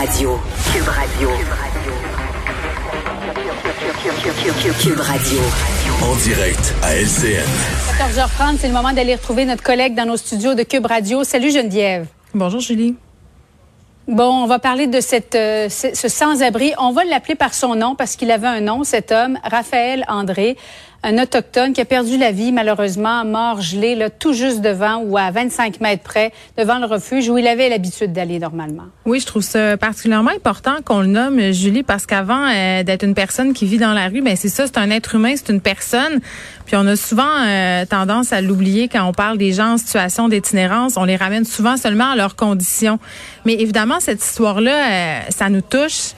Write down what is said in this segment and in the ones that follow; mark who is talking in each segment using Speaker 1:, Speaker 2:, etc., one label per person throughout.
Speaker 1: Radio. Cube Radio. Cube Radio.
Speaker 2: En direct à LCN.
Speaker 3: 14h30, c'est le moment d'aller retrouver notre collègue dans nos studios de Cube Radio. Salut Geneviève.
Speaker 4: Bonjour Julie.
Speaker 3: Bon, on va parler de cette, euh, ce ce sans-abri. On va l'appeler par son nom parce qu'il avait un nom, cet homme, Raphaël André, un autochtone qui a perdu la vie malheureusement, mort gelé, là, tout juste devant ou à 25 mètres près, devant le refuge où il avait l'habitude d'aller normalement.
Speaker 4: Oui, je trouve ça particulièrement important qu'on le nomme, Julie, parce qu'avant euh, d'être une personne qui vit dans la rue, ben c'est ça, c'est un être humain, c'est une personne. Puis on a souvent euh, tendance à l'oublier quand on parle des gens en situation d'itinérance. On les ramène souvent seulement à leurs conditions. Mais évidemment, cette histoire-là, euh, ça nous touche.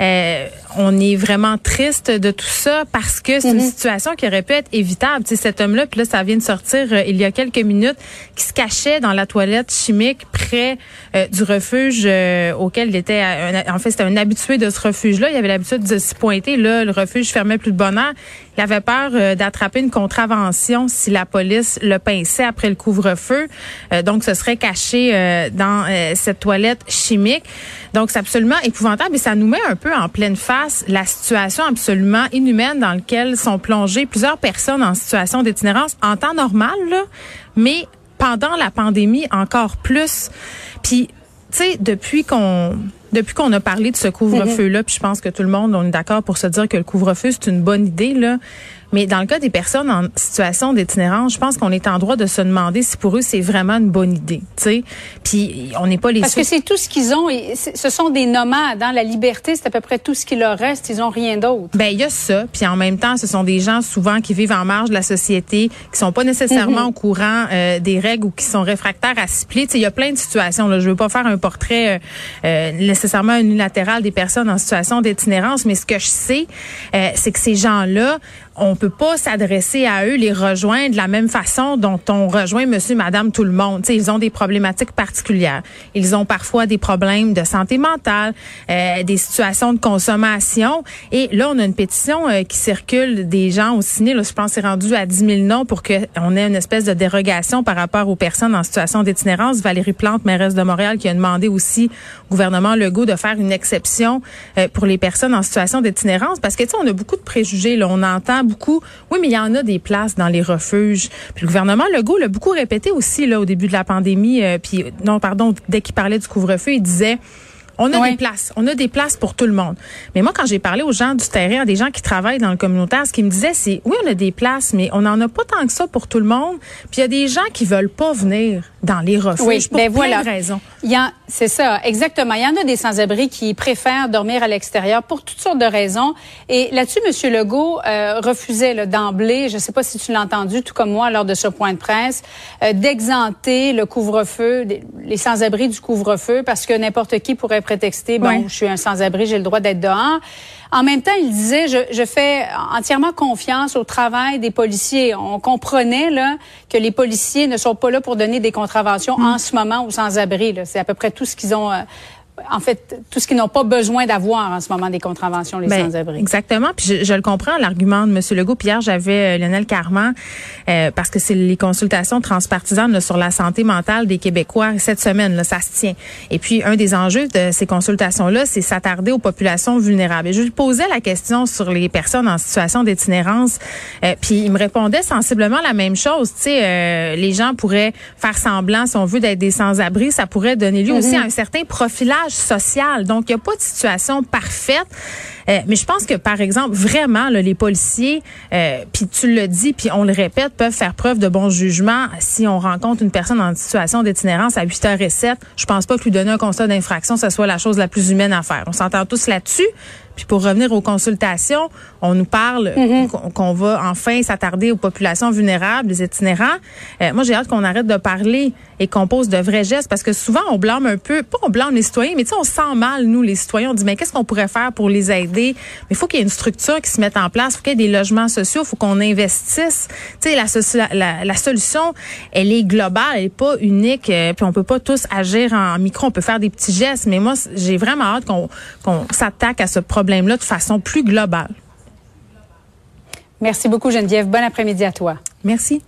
Speaker 4: Euh, on est vraiment triste de tout ça parce que c'est une situation qui aurait pu être évitable. Tu sais, cet homme-là, puis là, ça vient de sortir euh, il y a quelques minutes, qui se cachait dans la toilette chimique près euh, du refuge euh, auquel il était. un- en fait, c'était un habitué de ce refuge-là. Il avait l'habitude de s'y pointer. Là, le refuge fermait plus de bonne heure. Il avait peur d'attraper une contravention si la police le pinçait après le couvre-feu. Donc, ce serait caché dans cette toilette chimique. Donc, c'est absolument épouvantable et ça nous met un peu en pleine face la situation absolument inhumaine dans laquelle sont plongées plusieurs personnes en situation d'itinérance en temps normal, là, mais pendant la pandémie encore plus. Puis, tu sais, depuis qu'on depuis qu'on a parlé de ce couvre-feu-là, puis je pense que tout le monde, on est d'accord pour se dire que le couvre-feu, c'est une bonne idée, là. Mais dans le cas des personnes en situation d'itinérance, je pense qu'on est en droit de se demander si pour eux, c'est vraiment une bonne idée, tu sais. Puis, on n'est pas les
Speaker 3: Parce que c'est tout ce qu'ils ont. et ce sont des nomades. Dans la liberté, c'est à peu près tout ce qui leur reste. Ils ont rien d'autre.
Speaker 4: Ben il y a ça, puis en même temps, ce sont des gens souvent qui vivent en marge de la société, qui sont pas nécessairement au courant euh, des règles ou qui sont réfractaires à s'y plier. Tu sais, Il y a plein de situations. Là. Je veux pas faire un portrait euh, euh, nécessairement unilatéral des personnes en situation d'itinérance, mais ce que je sais, euh, c'est que ces gens-là, on peut pas s'adresser à eux, les rejoindre de la même façon dont on rejoint Monsieur, Madame, tout le monde. Tu sais, ils ont des problématiques particulières. Ils ont parfois des problèmes de santé mentale, euh, des situations de consommation. Et là, on a une pétition euh, qui circule des gens au ciné. Là, je pense c'est rendu à 10 000 noms pour qu'on ait une espèce de dérogation par rapport aux personnes en situation d'itinérance. Valérie Plante, mairesse de Montréal, qui a demandé aussi au gouvernement Legault de faire une exception euh, pour les personnes en situation d'itinérance. Parce que, tu sais, on a beaucoup de préjugés. Là. On entend oui, mais il y en a des places dans les refuges. Puis le gouvernement Legault l'a beaucoup répété aussi là au début de la pandémie. euh, puis, non, pardon, dès qu'il parlait du couvre-feu, il disait... On a des places. On a des places pour tout le monde. Mais moi, quand j'ai parlé aux gens du terrain, à des gens qui travaillent dans le communautaire, ce qu'ils me disaient, c'est oui, on a des places, mais on n'en a pas tant que ça pour tout le monde. Puis il y a des gens qui veulent pas venir dans les refuges
Speaker 3: Oui,
Speaker 4: pour
Speaker 3: ben
Speaker 4: plein
Speaker 3: voilà.
Speaker 4: de raisons.
Speaker 3: Il y en- C'est ça, exactement. Il y en a des sans-abri qui préfèrent dormir à l'extérieur pour toutes sortes de raisons. Et là-dessus, M. Legault euh, refusait d'emblée, je ne sais pas si tu l'as entendu, tout comme moi, lors de ce point de presse, euh, d'exenter le couvre-feu, les sans-abri du couvre-feu, parce que n'importe qui pourrait prétexter, bon, je suis un sans-abri, j'ai le droit d'être dehors. En même temps, il disait, je, je fais entièrement confiance au travail des policiers. On comprenait là que les policiers ne sont pas là pour donner des contraventions en ce moment aux sans-abri. C'est à peu près tout ce qu'ils ont. En fait, tout ce qu'ils n'ont pas besoin d'avoir en ce moment des contraventions, les
Speaker 4: Ben,
Speaker 3: sans-abri.
Speaker 4: Exactement. Puis je, je le comprends, l'argument de M. Legault. Puis hier, j'avais euh, Lionel Carman, euh, parce que c'est les consultations transpartisanes là, sur la santé mentale des Québécois. Cette semaine, là, ça se tient. Et puis, un des enjeux de ces consultations-là, c'est s'attarder aux populations vulnérables. Et je lui posais la question sur les personnes en situation d'itinérance. Euh, puis, il me répondait sensiblement la même chose. Tu sais, euh, les gens pourraient faire semblant, si on veut, d'être des sans-abri. Ça pourrait donner lieu aussi à un certain profilage social. Donc, il n'y a pas de situation parfaite. Euh, mais je pense que, par exemple, vraiment, les policiers, euh, puis tu le dis, puis on le répète, peuvent faire preuve de bon jugement si on rencontre une personne en situation d'itinérance à 8h07. Je pense pas que lui donner un constat d'infraction, ce soit la chose la plus humaine à faire. On s'entend tous là-dessus. Puis pour revenir aux consultations, on nous parle qu'on- qu'on va enfin s'attarder aux populations vulnérables, les itinérants. Euh, moi, j'ai hâte qu'on arrête de parler et qu'on pose de vrais gestes parce que souvent on blâme un peu, pas on blâme les citoyens, mais tu sais, on se sent mal, nous, les citoyens. On dit, mais qu'est-ce qu'on pourrait faire pour les aider? Mais il faut qu'il y ait une structure qui se mette en place, il faut qu'il y ait des logements sociaux, il faut qu'on investisse. Tu sais, la, la, la solution, elle est globale, elle est pas unique, euh, puis on peut pas tous agir en micro, on peut faire des petits gestes, mais moi, j'ai vraiment hâte qu'on qu'on s'attaque à ce problème-là de façon plus globale.
Speaker 3: Merci beaucoup, Geneviève. Bon après-midi à toi.
Speaker 4: Merci.